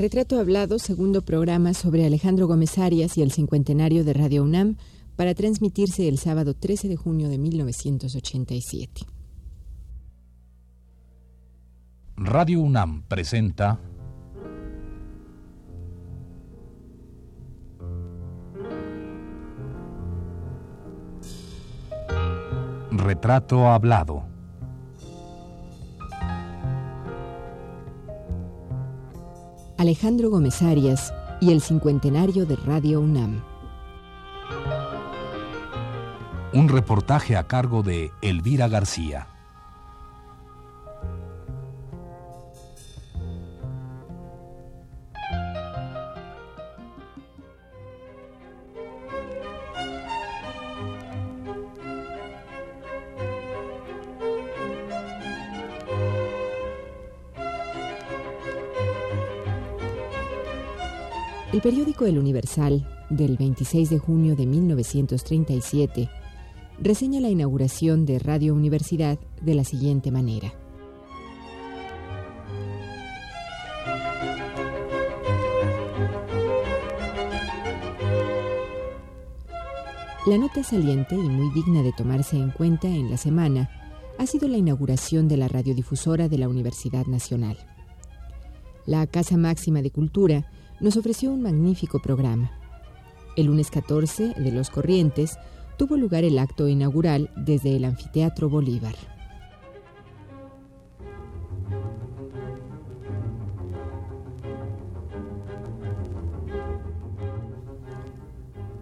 Retrato Hablado, segundo programa sobre Alejandro Gómez Arias y el cincuentenario de Radio UNAM, para transmitirse el sábado 13 de junio de 1987. Radio UNAM presenta Retrato Hablado. Alejandro Gómez Arias y el cincuentenario de Radio UNAM. Un reportaje a cargo de Elvira García. El periódico El Universal, del 26 de junio de 1937, reseña la inauguración de Radio Universidad de la siguiente manera. La nota saliente y muy digna de tomarse en cuenta en la semana ha sido la inauguración de la radiodifusora de la Universidad Nacional. La Casa Máxima de Cultura nos ofreció un magnífico programa. El lunes 14 de Los Corrientes tuvo lugar el acto inaugural desde el Anfiteatro Bolívar.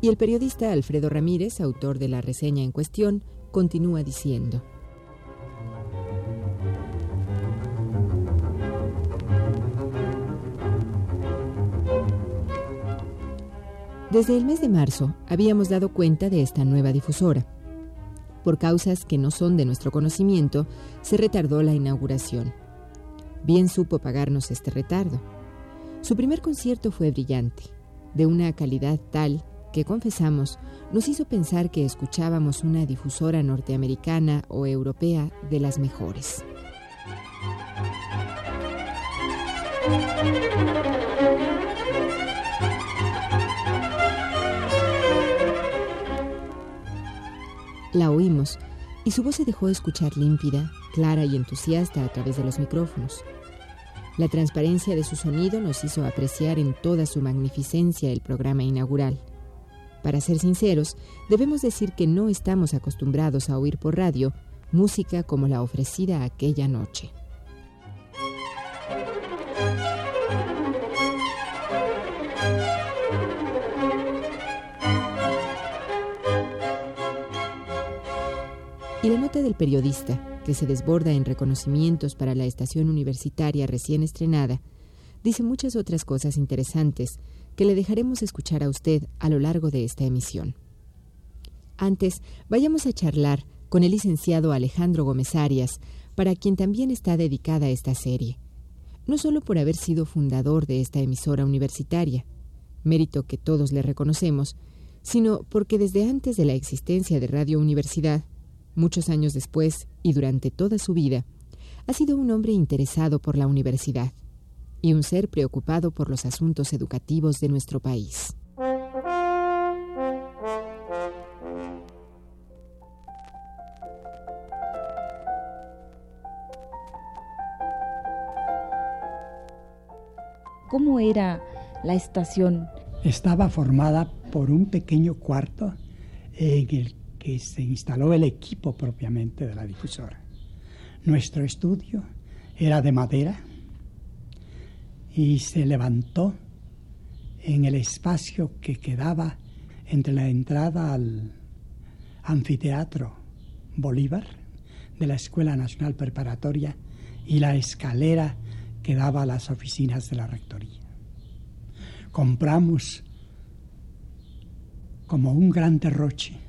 Y el periodista Alfredo Ramírez, autor de la reseña en cuestión, continúa diciendo. Desde el mes de marzo habíamos dado cuenta de esta nueva difusora. Por causas que no son de nuestro conocimiento, se retardó la inauguración. Bien supo pagarnos este retardo. Su primer concierto fue brillante, de una calidad tal que, confesamos, nos hizo pensar que escuchábamos una difusora norteamericana o europea de las mejores. La oímos y su voz se dejó escuchar límpida, clara y entusiasta a través de los micrófonos. La transparencia de su sonido nos hizo apreciar en toda su magnificencia el programa inaugural. Para ser sinceros, debemos decir que no estamos acostumbrados a oír por radio música como la ofrecida aquella noche. Y la nota del periodista, que se desborda en reconocimientos para la estación universitaria recién estrenada, dice muchas otras cosas interesantes que le dejaremos escuchar a usted a lo largo de esta emisión. Antes, vayamos a charlar con el licenciado Alejandro Gómez Arias, para quien también está dedicada esta serie, no solo por haber sido fundador de esta emisora universitaria, mérito que todos le reconocemos, sino porque desde antes de la existencia de Radio Universidad Muchos años después y durante toda su vida, ha sido un hombre interesado por la universidad y un ser preocupado por los asuntos educativos de nuestro país. ¿Cómo era la estación? Estaba formada por un pequeño cuarto en el que se instaló el equipo propiamente de la difusora. Nuestro estudio era de madera y se levantó en el espacio que quedaba entre la entrada al anfiteatro Bolívar de la Escuela Nacional Preparatoria y la escalera que daba a las oficinas de la Rectoría. Compramos como un gran derroche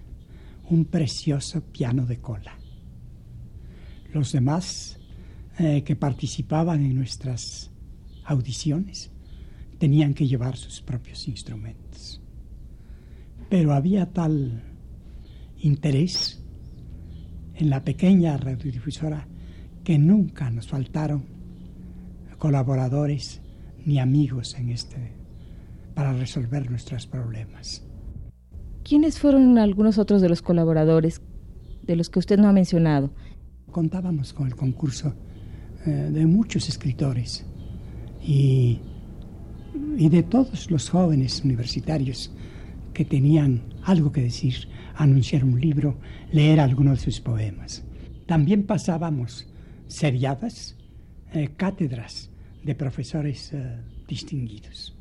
un precioso piano de cola. Los demás eh, que participaban en nuestras audiciones tenían que llevar sus propios instrumentos. Pero había tal interés en la pequeña radiodifusora que nunca nos faltaron colaboradores ni amigos en este para resolver nuestros problemas. ¿Quiénes fueron algunos otros de los colaboradores de los que usted no ha mencionado? Contábamos con el concurso eh, de muchos escritores y, de todos los jóvenes universitarios que tenían algo que decir, anunciar un libro, leer algunos de sus poemas. También pasábamos seriadas eh, cátedras de profesores eh, distinguidos.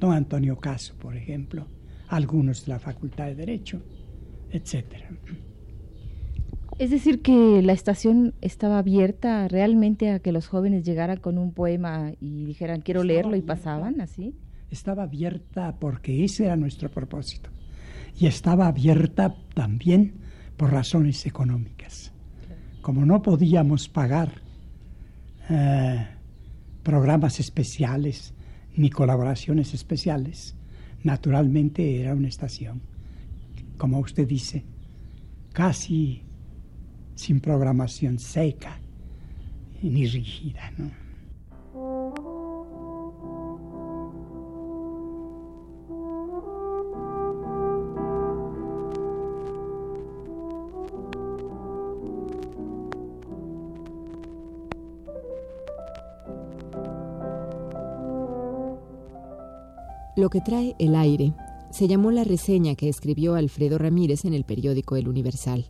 Don Antonio Caso, por ejemplo, algunos de la Facultad de Derecho, etc. Es decir, que la estación estaba abierta realmente a que los jóvenes llegaran con un poema y dijeran quiero leerlo y pasaban así. Estaba abierta porque ese era nuestro propósito. Y estaba abierta también por razones económicas. Como no podíamos pagar eh, programas especiales ni colaboraciones especiales, naturalmente era una estación, como usted dice, casi sin programación seca ni rígida. ¿no? Lo que trae el aire se llamó la reseña que escribió Alfredo Ramírez en el periódico El Universal,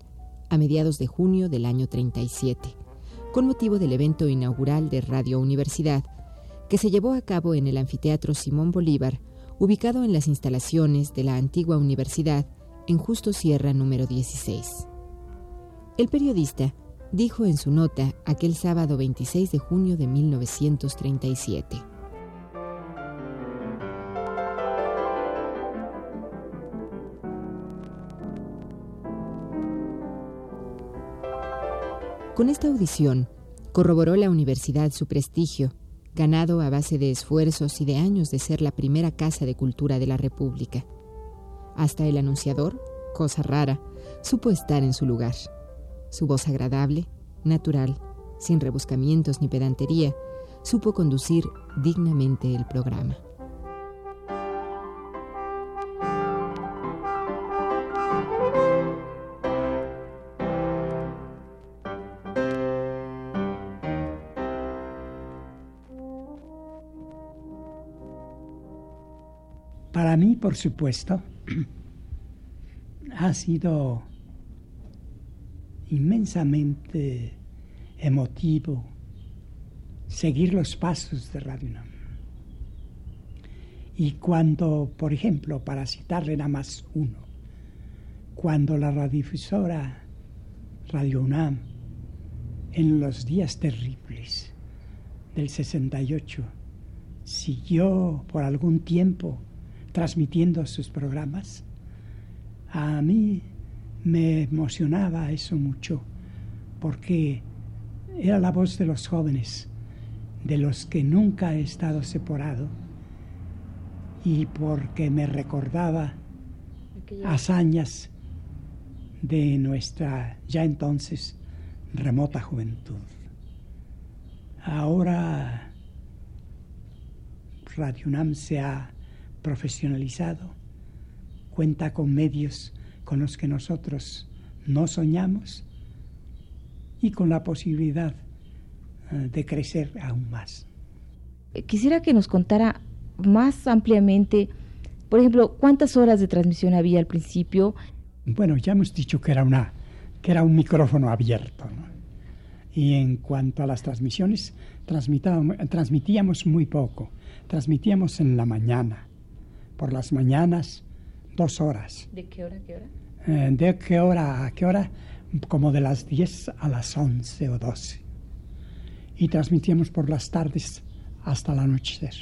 a mediados de junio del año 37, con motivo del evento inaugural de Radio Universidad, que se llevó a cabo en el anfiteatro Simón Bolívar, ubicado en las instalaciones de la antigua universidad en Justo Sierra número 16. El periodista dijo en su nota aquel sábado 26 de junio de 1937. Con esta audición, corroboró la universidad su prestigio, ganado a base de esfuerzos y de años de ser la primera casa de cultura de la República. Hasta el anunciador, cosa rara, supo estar en su lugar. Su voz agradable, natural, sin rebuscamientos ni pedantería, supo conducir dignamente el programa. Supuesto, ha sido inmensamente emotivo seguir los pasos de Radio UNAM. Y cuando, por ejemplo, para citarle nada más uno, cuando la radiodifusora Radio UNAM, en los días terribles del 68, siguió por algún tiempo transmitiendo sus programas, a mí me emocionaba eso mucho, porque era la voz de los jóvenes, de los que nunca he estado separado, y porque me recordaba hazañas de nuestra ya entonces remota juventud. Ahora Radio UNAM se ha profesionalizado, cuenta con medios con los que nosotros no soñamos y con la posibilidad eh, de crecer aún más. Quisiera que nos contara más ampliamente, por ejemplo, cuántas horas de transmisión había al principio. Bueno, ya hemos dicho que era una que era un micrófono abierto, Y en cuanto a las transmisiones, transmitíamos muy poco. Transmitíamos en la mañana, por las mañanas dos horas. ¿De qué hora a qué hora? Eh, ¿De qué hora a qué hora? Como de las 10 a las 11 o 12. Y transmitíamos por las tardes hasta la anochecer.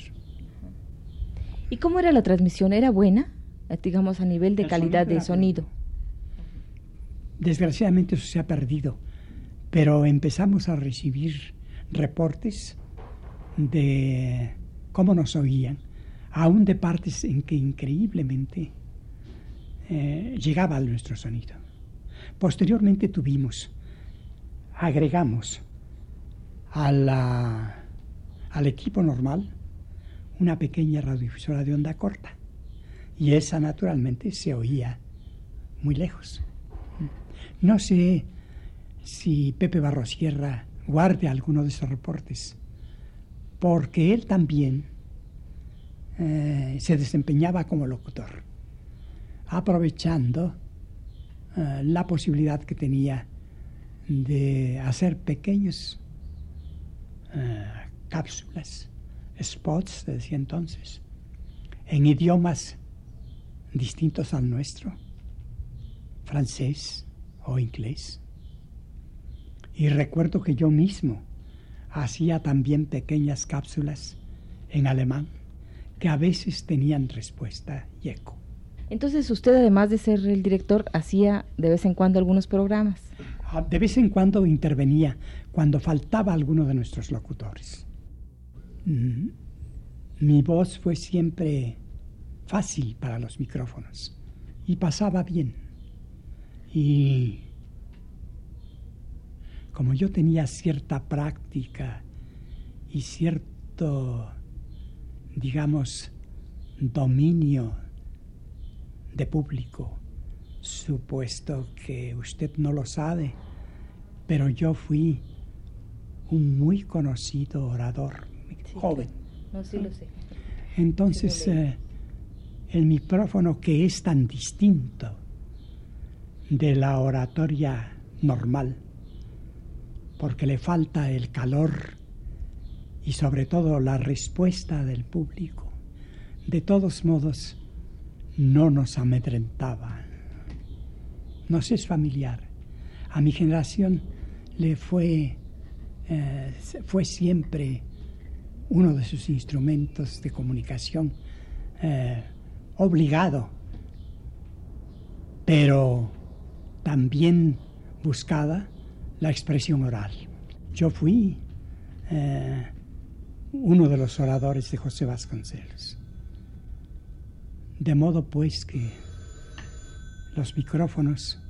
¿Y cómo era la transmisión? ¿Era buena? Eh, digamos, a nivel de calidad de sonido. Desgraciadamente eso se ha perdido, pero empezamos a recibir reportes de cómo nos oían aún de partes en que increíblemente eh, llegaba nuestro sonido. Posteriormente tuvimos, agregamos al equipo normal una pequeña radiodifusora de onda corta. Y esa naturalmente se oía muy lejos. No sé si Pepe Barrosierra guarde alguno de esos reportes, porque él también eh, se desempeñaba como locutor, aprovechando eh, la posibilidad que tenía de hacer pequeños eh, cápsulas, spots, decía entonces, en idiomas distintos al nuestro, francés o inglés. Y recuerdo que yo mismo hacía también pequeñas cápsulas en alemán que a veces tenían respuesta y eco. Entonces usted, además de ser el director, hacía de vez en cuando algunos programas. Ah, de vez en cuando intervenía cuando faltaba alguno de nuestros locutores. Mm, mi voz fue siempre fácil para los micrófonos y pasaba bien. Y como yo tenía cierta práctica y cierto, digamos, dominio de público, supuesto que usted no lo sabe, pero yo fui un muy conocido orador, joven. No, sí lo sé. Entonces, eh, el micrófono que es tan distinto de la oratoria normal, porque le falta el calor y sobre todo la respuesta del público, de todos modos, no nos amedrentaba. Nos es familiar. A mi generación le fue, eh, fue siempre uno de sus instrumentos de comunicación eh, obligado, pero también buscada la expresión oral. Yo fui eh, uno de los oradores de José Vasconcelos. De modo pues que los micrófonos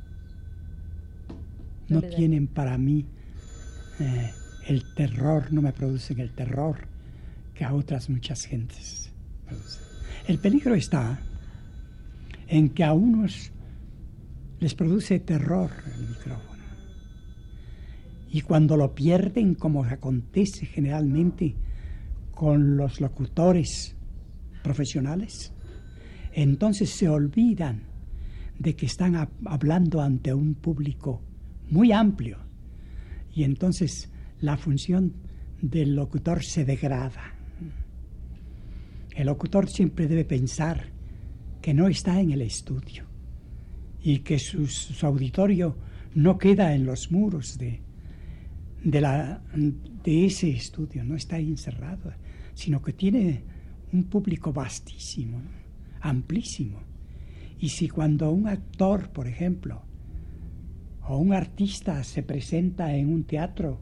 no tienen para mí eh, el terror, no me producen el terror que a otras muchas gentes producen. El peligro está en que a unos les produce terror el micrófono. Y cuando lo pierden, como acontece generalmente con los locutores profesionales, entonces se olvidan de que están hablando ante un público muy amplio y entonces la función del locutor se degrada. El locutor siempre debe pensar que no está en el estudio y que su, auditorio no queda en los muros de, de, ese estudio, no está encerrado, sino que tiene un público vastísimo amplísimo. Y si cuando un actor, por ejemplo, o un artista se presenta en un teatro,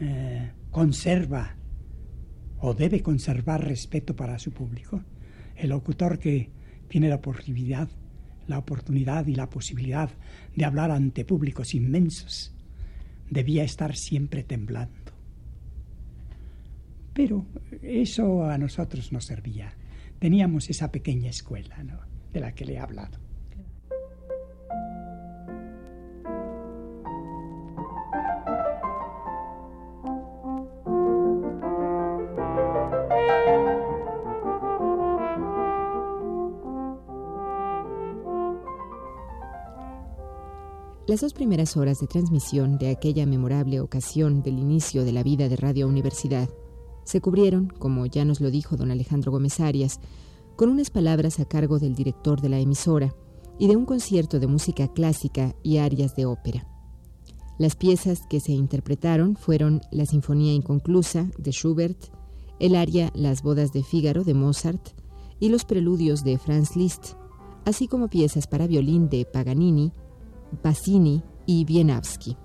eh, conserva o debe conservar respeto para su público, el locutor que tiene la oportunidad, la oportunidad y la posibilidad de hablar ante públicos inmensos, debía estar siempre temblando. Pero eso a nosotros nos servía teníamos esa pequeña escuela de la que le he hablado. Las dos primeras horas de transmisión de aquella memorable ocasión del inicio de la vida de Radio Universidad se cubrieron, como ya nos lo dijo don Alejandro Gómez Arias, con unas palabras a cargo del director de la emisora y de un concierto de música clásica y arias de ópera. Las piezas que se interpretaron fueron la Sinfonía Inconclusa de Schubert, el aria Las Bodas de Fígaro de Mozart y los preludios de Franz Liszt, así como piezas para violín de Paganini, Bassini y Wieniawski.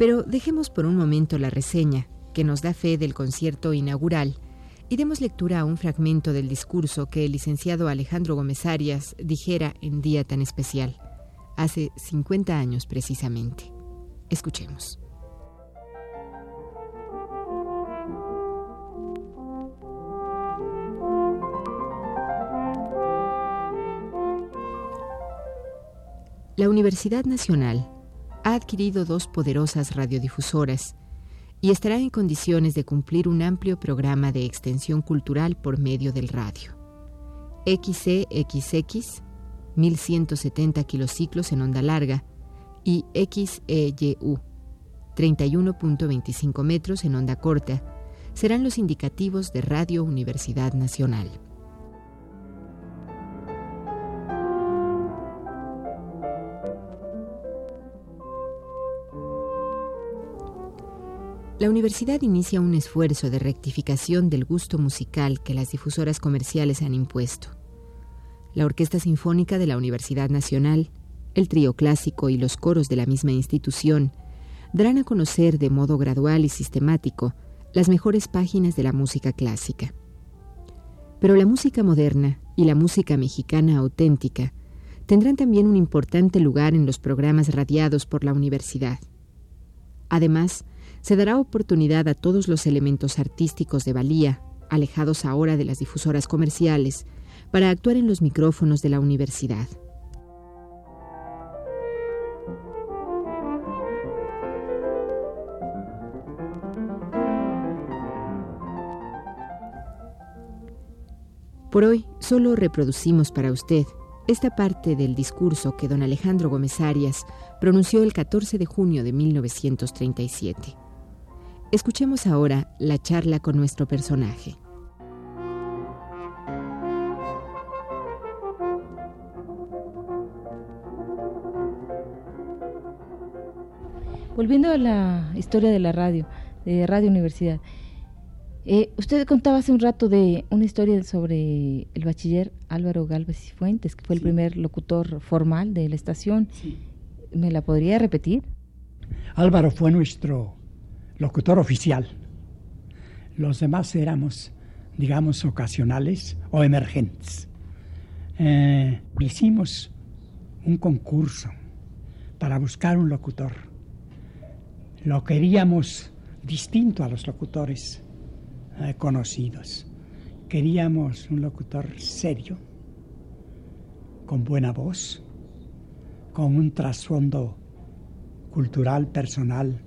Pero dejemos por un momento la reseña, que nos da fe del concierto inaugural, y demos lectura a un fragmento del discurso que el licenciado Alejandro Gómez Arias dijera en día tan especial, hace 50 años precisamente. Escuchemos. La Universidad Nacional ha adquirido dos poderosas radiodifusoras y estará en condiciones de cumplir un amplio programa de extensión cultural por medio del radio. XCXX, 1170 kilociclos en onda larga, y XEYU, 31.25 metros en onda corta, serán los indicativos de Radio Universidad Nacional. La universidad inicia un esfuerzo de rectificación del gusto musical que las difusoras comerciales han impuesto. La Orquesta Sinfónica de la Universidad Nacional, el trío clásico y los coros de la misma institución darán a conocer de modo gradual y sistemático las mejores páginas de la música clásica. Pero la música moderna y la música mexicana auténtica tendrán también un importante lugar en los programas radiados por la universidad. Además, se dará oportunidad a todos los elementos artísticos de valía, alejados ahora de las difusoras comerciales, para actuar en los micrófonos de la universidad. Por hoy solo reproducimos para usted esta parte del discurso que don Alejandro Gómez Arias pronunció el 14 de junio de 1937. Escuchemos ahora la charla con nuestro personaje. Volviendo a la historia de la radio, de Radio Universidad. Eh, usted contaba hace un rato de una historia sobre el bachiller Álvaro Galvez y Fuentes, que fue el primer locutor formal de la estación. ¿Me la podría repetir? Álvaro fue nuestro locutor oficial. Los demás éramos, digamos, ocasionales o emergentes. Eh, hicimos un concurso para buscar un locutor. Lo queríamos distinto a los locutores eh, conocidos. Queríamos un locutor serio, con buena voz, con un trasfondo cultural, personal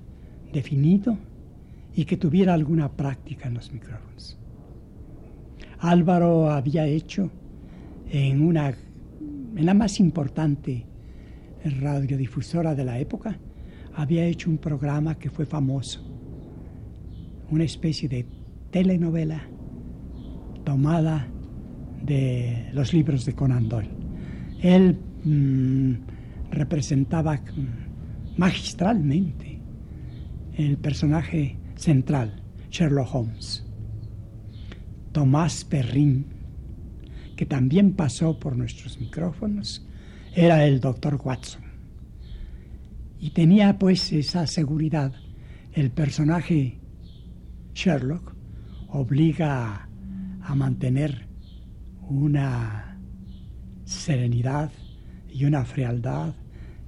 definido y que tuviera alguna práctica en los micrófonos. Álvaro había hecho en una en la más importante radiodifusora de la época, había hecho un programa que fue famoso, una especie de telenovela tomada de los libros de Conan Doyle. Él mm, representaba magistralmente el personaje central, Sherlock Holmes. Tomás Perrin, que también pasó por nuestros micrófonos, era el doctor Watson. Y tenía pues esa seguridad. El personaje Sherlock obliga a, mantener una serenidad y una frialdad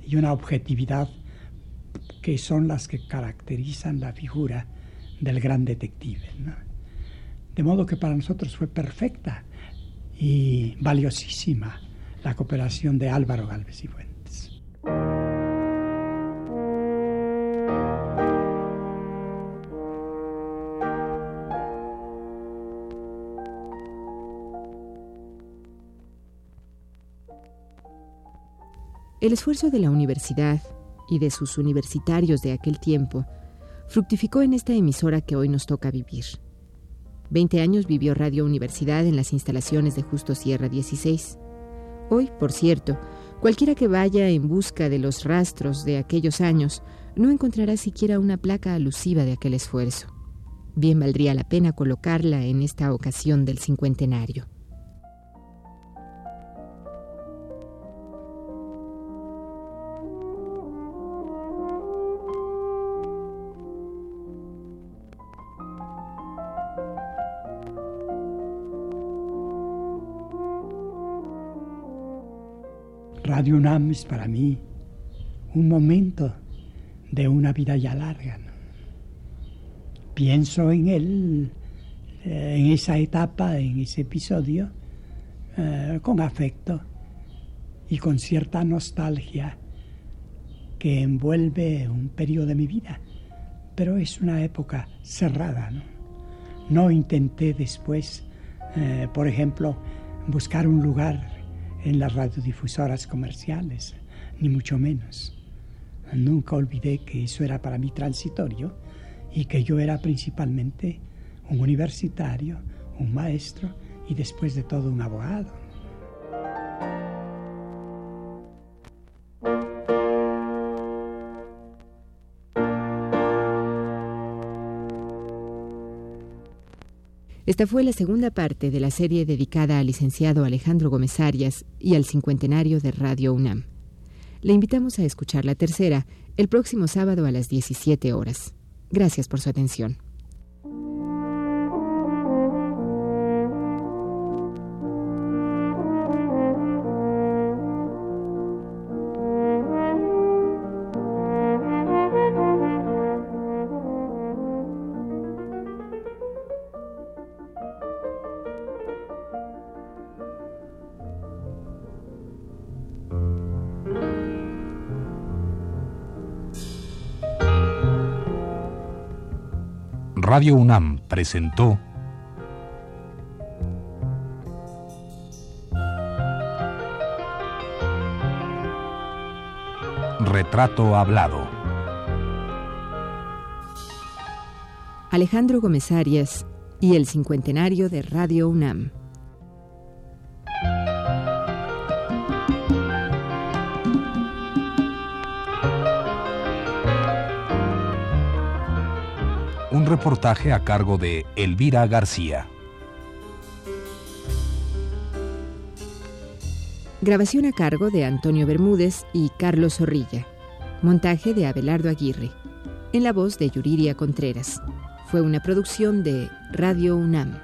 y una objetividad que son las que caracterizan la figura del gran detective. De modo que para nosotros fue perfecta y valiosísima la cooperación de Álvaro Galvez y Fuentes. El esfuerzo de la universidad y de sus universitarios de aquel tiempo, fructificó en esta emisora que hoy nos toca vivir. Veinte años vivió Radio Universidad en las instalaciones de Justo Sierra 16. Hoy, por cierto, cualquiera que vaya en busca de los rastros de aquellos años no encontrará siquiera una placa alusiva de aquel esfuerzo. Bien valdría la pena colocarla en esta ocasión del cincuentenario. Radio UNAM es para mí un momento de una vida ya larga. Pienso en él, eh, en esa etapa, en ese episodio, eh, con afecto y con cierta nostalgia que envuelve un periodo de mi vida, pero es una época cerrada. No, intenté después, eh, por ejemplo, buscar un lugar en las radiodifusoras comerciales, ni mucho menos. Nunca olvidé que eso era para mí transitorio y que yo era principalmente un universitario, un maestro y después de todo un abogado. Esta fue la segunda parte de la serie dedicada al licenciado Alejandro Gómez Arias y al cincuentenario de Radio UNAM. Le invitamos a escuchar la tercera el próximo sábado a las 17 horas. Gracias por su atención. Radio UNAM presentó Retrato Hablado. Alejandro Gómez Arias y el cincuentenario de Radio UNAM. Reportaje a cargo de Elvira García. Grabación a cargo de Antonio Bermúdez y Carlos Zorrilla. Montaje de Abelardo Aguirre. En la voz de Yuriria Contreras. Fue una producción de Radio UNAM.